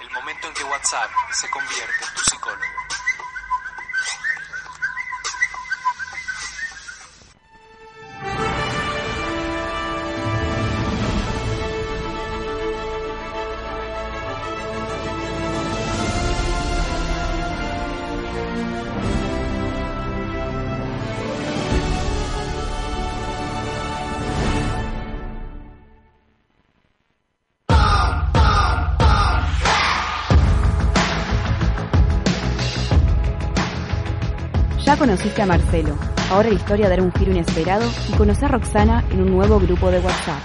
El momento en que WhatsApp se convierte en tu psicólogo. Conociste a Marcelo. Ahora la historia dará un giro inesperado y conocer a Roxana en un nuevo grupo de WhatsApp.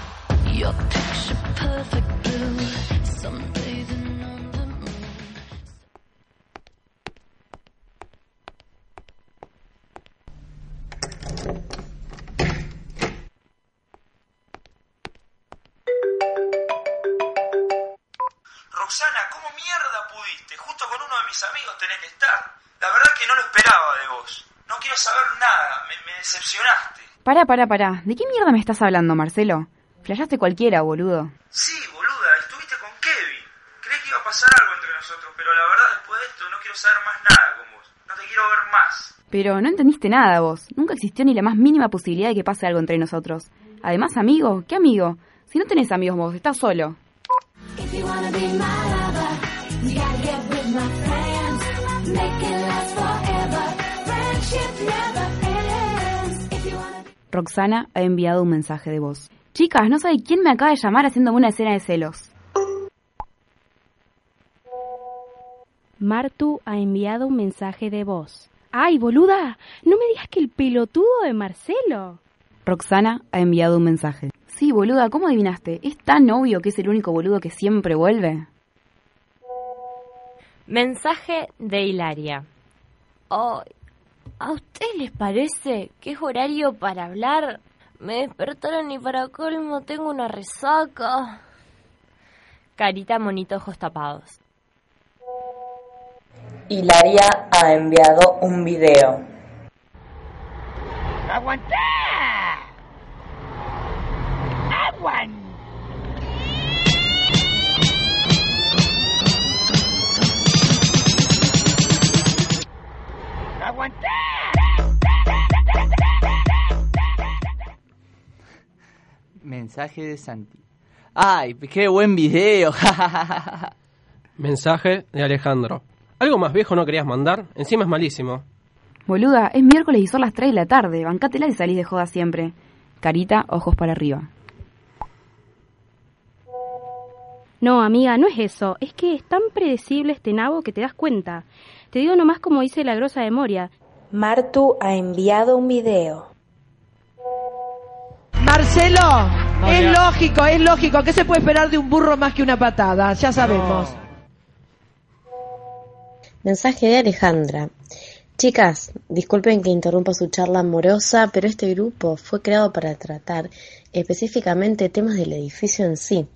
Roxana, ¿cómo mierda pudiste? Justo con uno de mis amigos tenés que estar. Que no lo esperaba de vos. No quiero saber nada, me, me decepcionaste. Pará, pará, pará. ¿De qué mierda me estás hablando, Marcelo? Flayaste cualquiera, boludo. Sí, boluda, estuviste con Kevin. Creí que iba a pasar algo entre nosotros, pero la verdad después de esto no quiero saber más nada con vos. No te quiero ver más. Pero no entendiste nada vos. Nunca existió ni la más mínima posibilidad de que pase algo entre nosotros. Además, amigo, ¿qué amigo? Si no tenés amigos vos, estás solo. If you wanna be my lover, you gotta get with my friends. Make it Roxana ha enviado un mensaje de voz. Chicas, no sabe quién me acaba de llamar haciéndome una escena de celos. Martu ha enviado un mensaje de voz. ¡Ay, boluda! No me digas que el pelotudo de Marcelo. Roxana ha enviado un mensaje. Sí, boluda, ¿cómo adivinaste? ¿Es tan obvio que es el único boludo que siempre vuelve? Mensaje de Hilaria. Ay, ¿a ustedes les parece que es horario para hablar? Me despertaron y para colmo tengo una resaca. Carita monito ojos tapados. Hilaria ha enviado un video. ¡Aguantá! ¡Aguan! ¡Aguantá! Mensaje de Santi. ¡Ay, qué buen video! Mensaje de Alejandro. ¿Algo más viejo no querías mandar? Encima es malísimo. Boluda, es miércoles y son las 3 de la tarde. Bancátela y salís de joda siempre. Carita, ojos para arriba. No, amiga, no es eso. Es que es tan predecible este nabo que te das cuenta. Te digo nomás como dice la grosa de Moria. Martu ha enviado un video. Marcelo, No, es ya. lógico, es lógico. ¿Qué se puede esperar de un burro más que una patada? Ya sabemos. Mensaje de Alejandra. Chicas, disculpen que interrumpa su charla amorosa, pero este grupo fue creado para tratar específicamente temas del edificio en sí.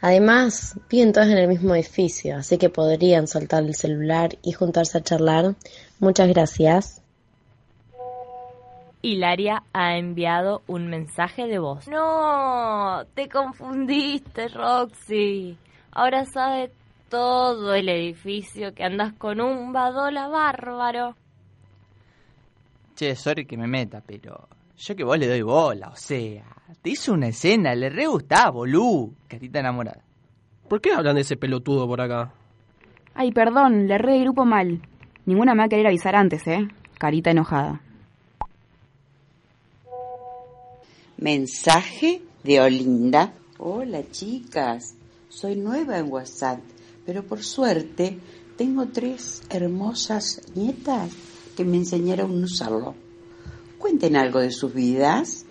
Además, viven todos en el mismo edificio, así que podrían soltar el celular y juntarse a charlar. Muchas gracias. Hilaria ha enviado un mensaje de voz. No, te confundiste, Roxy. Ahora sabe todo el edificio que andas con un badola bárbaro. Che, sorry que me meta, pero yo que vos le doy bola, o sea, te hizo una escena, le re gustaba, bolú, carita enamorada. ¿Por qué hablan de ese pelotudo por acá? Ay, perdón, le re grupo mal. Ninguna me va a querer avisar antes, ¿eh? Carita enojada. Mensaje de Olinda. Hola chicas, soy nueva en WhatsApp, pero por suerte tengo tres hermosas nietas que me enseñaron a usarlo. Cuenten algo de sus vidas.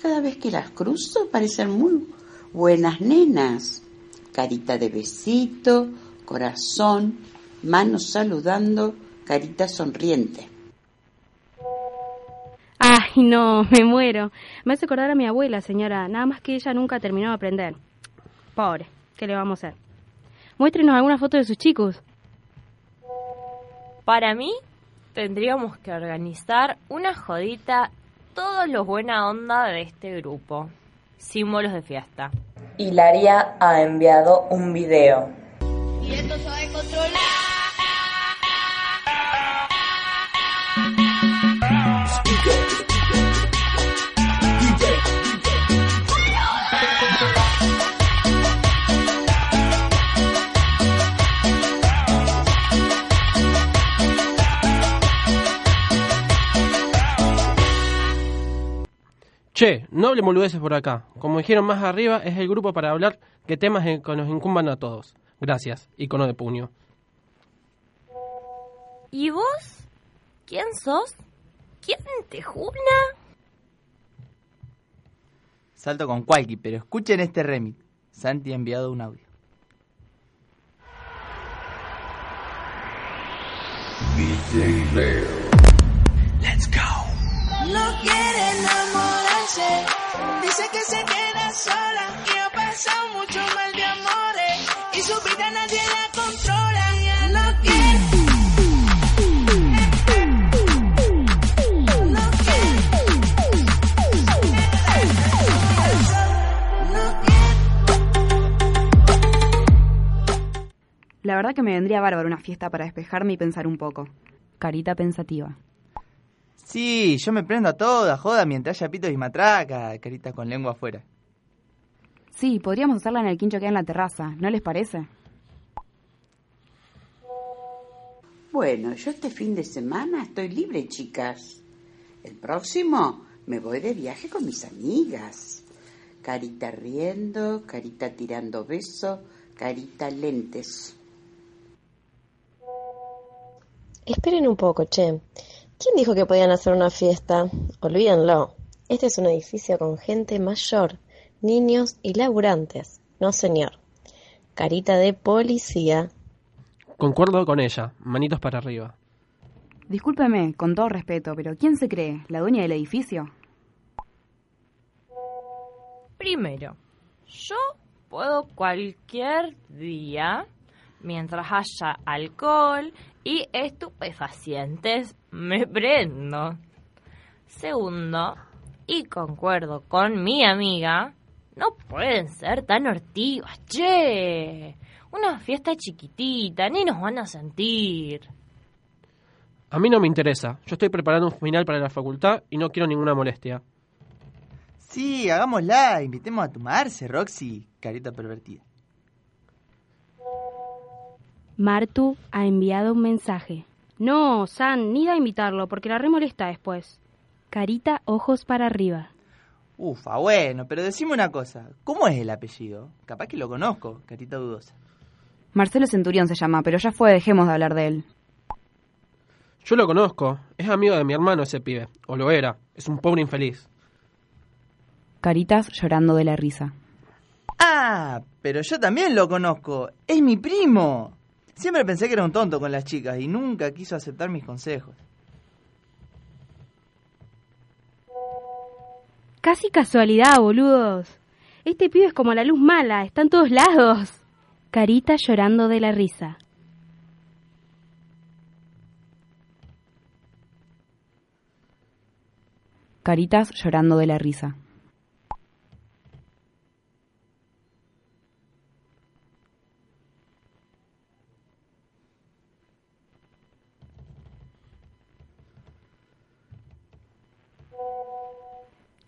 Cada vez que las cruzo parecen muy, Buenas nenas. Carita de besito, corazón, manos saludando, carita sonriente. Ay, no, me muero. Me hace acordar a mi abuela, señora. Nada más que ella nunca terminó de aprender. Pobre, ¿qué le vamos a hacer? Muéstrenos alguna foto de sus chicos. Para mí, tendríamos que organizar una jodita todos los buena onda de este grupo. Símbolos de fiesta. Hilaria ha enviado un video. Y esto se va a controlar. Che, no hablen boludeces por acá. Como dijeron más arriba, es el grupo para hablar que temas que nos incumban a todos. Gracias, icono de puño. ¿Y vos? ¿Quién sos? ¿Quién te juna? Salto con cualqui, pero escuchen este remix. Santi ha enviado un audio. Let's go. No quiere Dice que se queda sola. Que ha pasado mucho mal de amores. Y su vida nadie la controla. Ya no quiere. La verdad que me vendría bárbaro una fiesta para despejarme y pensar un poco. Carita pensativa. Sí, yo me prendo a toda, joda, mientras haya pitos y matraca, carita con lengua afuera. Sí, podríamos hacerla en el quincho que hay en la terraza, ¿no les parece? Bueno, yo este fin de semana estoy libre, chicas. El próximo me voy de viaje con mis amigas. Carita riendo, carita tirando beso, carita lentes. Esperen un poco, che. ¿Quién dijo que podían hacer una fiesta? Olvídenlo. Este es un edificio con gente mayor, niños y laburantes. No, señor. Carita de policía. Concuerdo con ella. Manitos para arriba. Discúlpeme, con todo respeto, pero ¿quién se cree? ¿La dueña del edificio? Primero, yo puedo cualquier día, mientras haya alcohol y estupefacientes, me prendo. Segundo, y concuerdo con mi amiga, no pueden ser tan hortivas, che. Una fiesta chiquitita, ni nos van a sentir. A mí no me interesa. Yo estoy preparando un final para la facultad y no quiero ninguna molestia. Sí, hagámosla, invitemos a tomarse, Roxy, carita pervertida. Martu ha enviado un mensaje. No, San, ni da a invitarlo porque la remolesta después. Carita, ojos para arriba. Ufa, bueno, pero decime una cosa. ¿Cómo es el apellido? Capaz que lo conozco, carita dudosa. Marcelo Centurión se llama, pero ya fue, dejemos de hablar de él. Yo lo conozco. Es amigo de mi hermano ese pibe. O lo era. Es un pobre infeliz. Caritas llorando de la risa. Ah, pero yo también lo conozco. Es mi primo. Siempre pensé que era un tonto con las chicas y nunca quiso aceptar mis consejos. Casi casualidad, boludos. Este pibe es como la luz mala, está en todos lados. Carita llorando de la risa. Caritas llorando de la risa.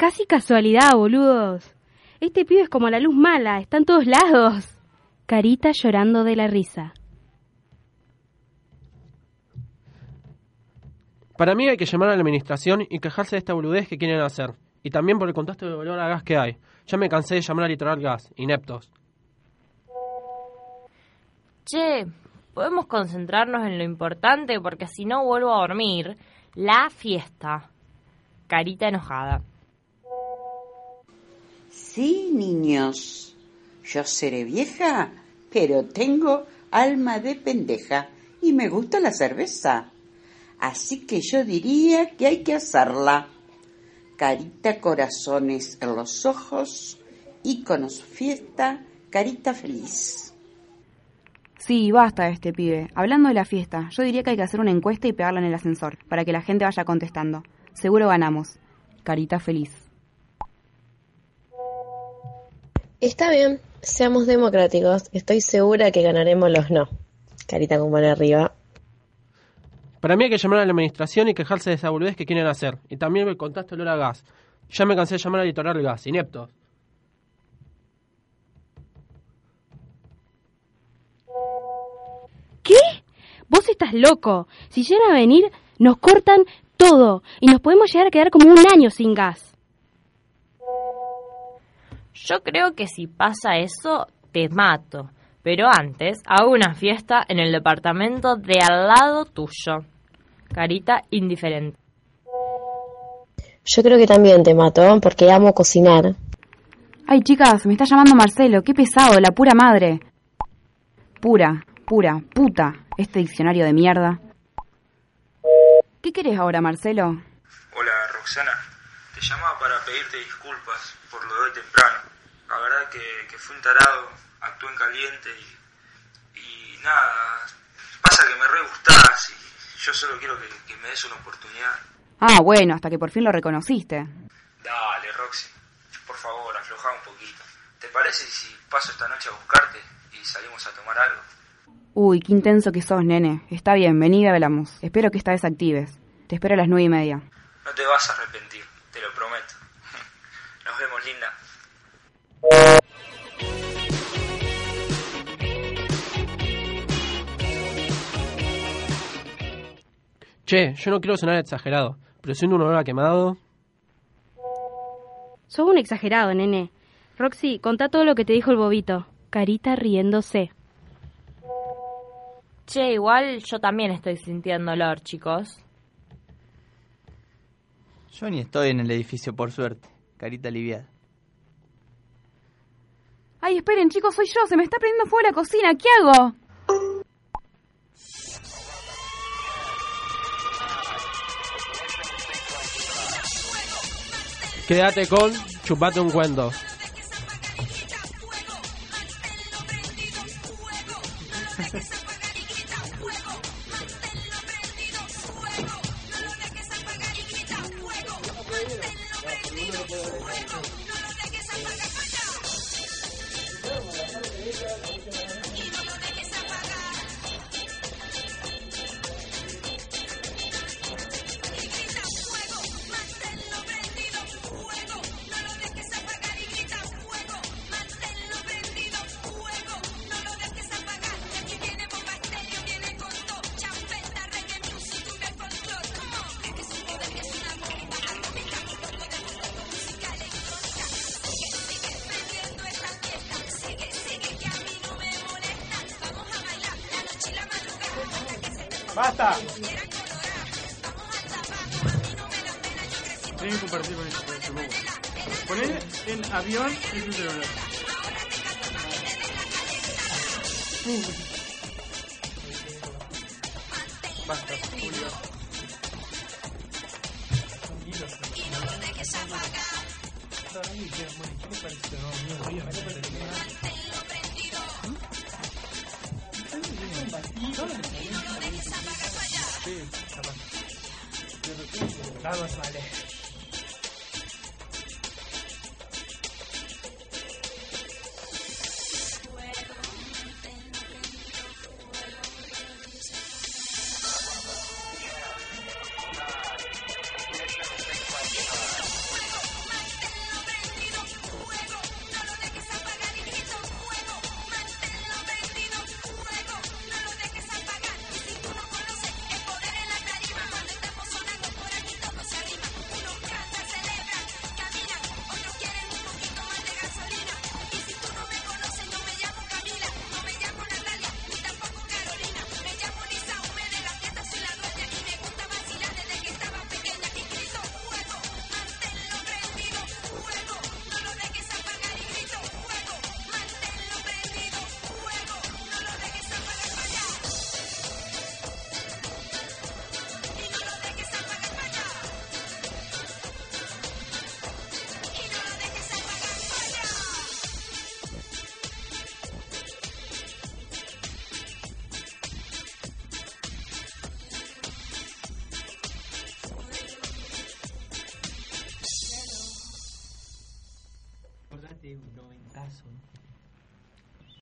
Casi casualidad, boludos. Este pibe es como la luz mala, está en todos lados. Carita llorando de la risa. Para mí hay que llamar a la administración y quejarse de esta boludez que quieren hacer. Y también por el contraste de valor a gas que hay. Ya me cansé de llamar a literal gas, ineptos. Che, podemos concentrarnos en lo importante porque si no vuelvo a dormir. La fiesta. Carita enojada. Sí, niños. Yo seré vieja, pero tengo alma de pendeja y me gusta la cerveza. Así que yo diría que hay que hacerla. Carita corazones en los ojos, íconos fiesta, carita feliz. Sí, basta de este pibe. Hablando de la fiesta, yo diría que hay que hacer una encuesta y pegarla en el ascensor, para que la gente vaya contestando. Seguro ganamos. Carita feliz. Está bien, seamos democráticos. Estoy segura que ganaremos los no. Carita con mano arriba. Para mí hay que llamar a la administración y quejarse de esa boludez que quieren hacer. Y también me contaste olor a gas. Ya me cansé de llamar a litoral gas, ineptos. ¿Qué? Vos estás loco. Si llegan a venir, nos cortan todo y nos podemos llegar a quedar como un año sin gas. Yo creo que si pasa eso, te mato. Pero antes, hago una fiesta en el departamento de al lado tuyo. Carita indiferente. Yo creo que también te mato porque amo cocinar. Ay, chicas, me está llamando Marcelo. Qué pesado, la pura madre. Pura, pura, puta. Este diccionario de mierda. ¿Qué querés ahora, Marcelo? Hola, Roxana. Te llamaba para pedirte disculpas por lo de hoy temprano. La verdad que, que fui un tarado, actué en caliente y, y nada. Pasa que me re gustás y yo solo quiero que, que me des una oportunidad. Ah, bueno, hasta que por fin lo reconociste. Dale, Roxy. Por favor, afloja un poquito. ¿Te parece si paso esta noche a buscarte y salimos a tomar algo? Uy, qué intenso que sos, nene. Está bien, vení y hablamos. Espero que esta vez actives. Te espero a las nueve y media. No te vas a arrepentir, te lo prometo. Nos vemos, linda. Che, yo no quiero sonar exagerado, pero siendo un olor a quemado... Sos un exagerado, nene. Roxy, contá todo lo que te dijo el bobito. Carita riéndose. Che, igual yo también estoy sintiendo olor, chicos. Yo ni estoy en el edificio, por suerte. Carita aliviada. Ay, esperen, chicos, soy yo. Se me está prendiendo fuego la cocina. ¿Qué hago? Quédate con Chupate un cuento. ¡Basta! Tienen que compartir con eso, con. Poner en avión es un celular. Basta, Julio. Vamos, vale.